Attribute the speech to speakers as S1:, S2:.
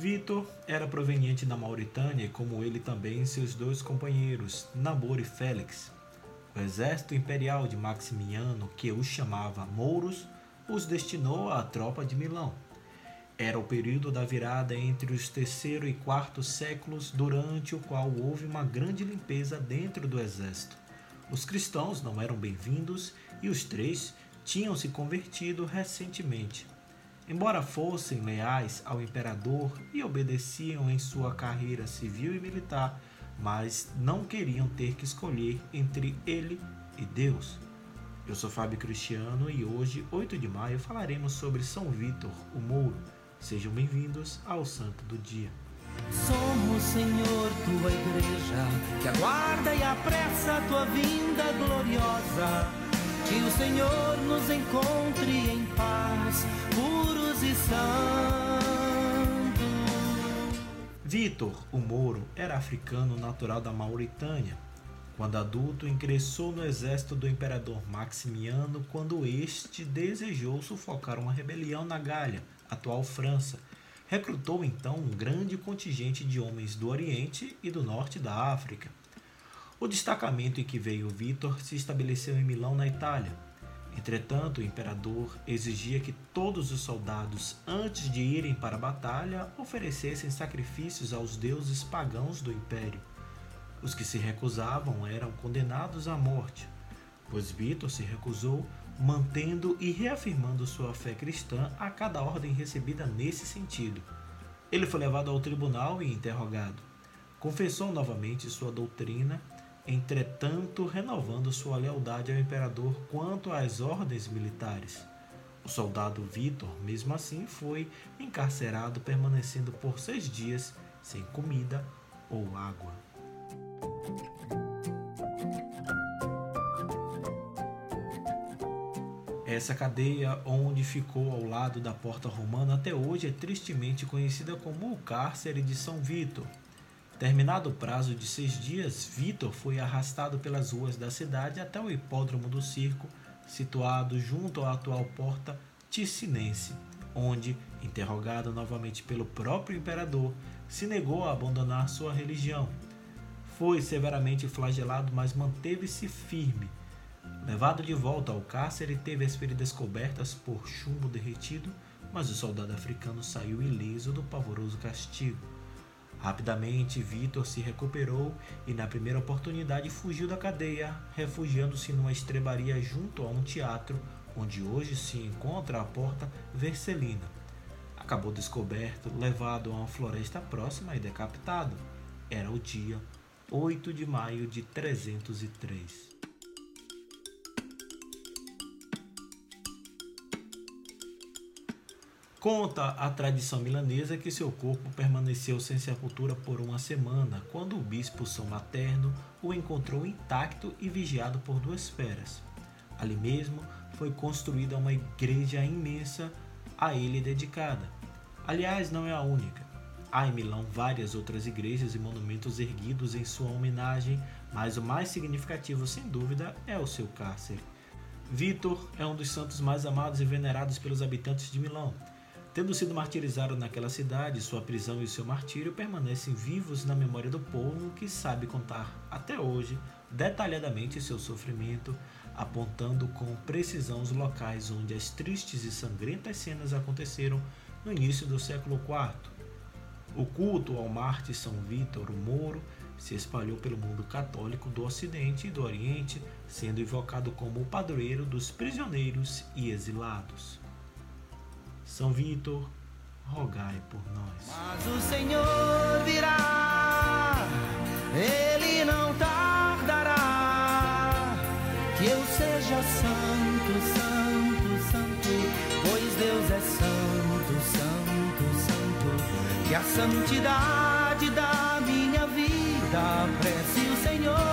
S1: Vitor era proveniente da Mauritânia, como ele também seus dois companheiros, Nabor e Félix. O exército imperial de Maximiano, que os chamava Mouros, os destinou à tropa de Milão. Era o período da virada entre os terceiro e quarto séculos, durante o qual houve uma grande limpeza dentro do exército. Os cristãos não eram bem-vindos e os três tinham se convertido recentemente. Embora fossem leais ao imperador e obedeciam em sua carreira civil e militar, mas não queriam ter que escolher entre ele e Deus. Eu sou Fábio Cristiano e hoje, 8 de maio, falaremos sobre São Vítor, o Mouro. Sejam bem-vindos ao Santo do Dia.
S2: Somos, Senhor, tua igreja, que aguarda e apressa a tua vinda gloriosa. Que o Senhor nos encontre em paz.
S1: Vitor, o Mouro, era africano natural da Mauritânia. Quando adulto, ingressou no exército do imperador Maximiano quando este desejou sufocar uma rebelião na Gália, atual França. Recrutou então um grande contingente de homens do Oriente e do Norte da África. O destacamento em que veio Vitor se estabeleceu em Milão, na Itália. Entretanto, o imperador exigia que todos os soldados, antes de irem para a batalha, oferecessem sacrifícios aos deuses pagãos do império. Os que se recusavam eram condenados à morte, pois Vitor se recusou, mantendo e reafirmando sua fé cristã a cada ordem recebida nesse sentido. Ele foi levado ao tribunal e interrogado. Confessou novamente sua doutrina entretanto renovando sua lealdade ao imperador quanto às ordens militares. O soldado Vitor, mesmo assim, foi encarcerado, permanecendo por seis dias sem comida ou água. Essa cadeia, onde ficou ao lado da porta romana, até hoje é tristemente conhecida como o cárcere de São Vitor, Terminado o prazo de seis dias, Vitor foi arrastado pelas ruas da cidade até o hipódromo do circo, situado junto à atual porta Ticinense, onde, interrogado novamente pelo próprio imperador, se negou a abandonar sua religião. Foi severamente flagelado, mas manteve-se firme. Levado de volta ao cárcere, teve as feridas cobertas por chumbo derretido, mas o soldado africano saiu ileso do pavoroso castigo. Rapidamente, Vitor se recuperou e, na primeira oportunidade, fugiu da cadeia, refugiando-se numa estrebaria junto a um teatro, onde hoje se encontra a porta Vercelina. Acabou descoberto, levado a uma floresta próxima e decapitado. Era o dia 8 de maio de 303. Conta a tradição milanesa que seu corpo permaneceu sem sepultura por uma semana, quando o bispo São Materno o encontrou intacto e vigiado por duas feras. Ali mesmo foi construída uma igreja imensa a ele dedicada. Aliás, não é a única. Há em Milão várias outras igrejas e monumentos erguidos em sua homenagem, mas o mais significativo, sem dúvida, é o seu cárcere. Vitor é um dos santos mais amados e venerados pelos habitantes de Milão. Tendo sido martirizado naquela cidade, sua prisão e seu martírio permanecem vivos na memória do povo que sabe contar até hoje detalhadamente seu sofrimento, apontando com precisão os locais onde as tristes e sangrentas cenas aconteceram no início do século IV. O culto ao Marte São Vítor, Moro, se espalhou pelo mundo católico do Ocidente e do Oriente, sendo invocado como o padroeiro dos prisioneiros e exilados. São Vitor, rogai por nós.
S2: Mas o Senhor virá, ele não tardará. Que eu seja santo, santo, santo, pois Deus é santo, santo, santo. Que a santidade da minha vida prece o Senhor.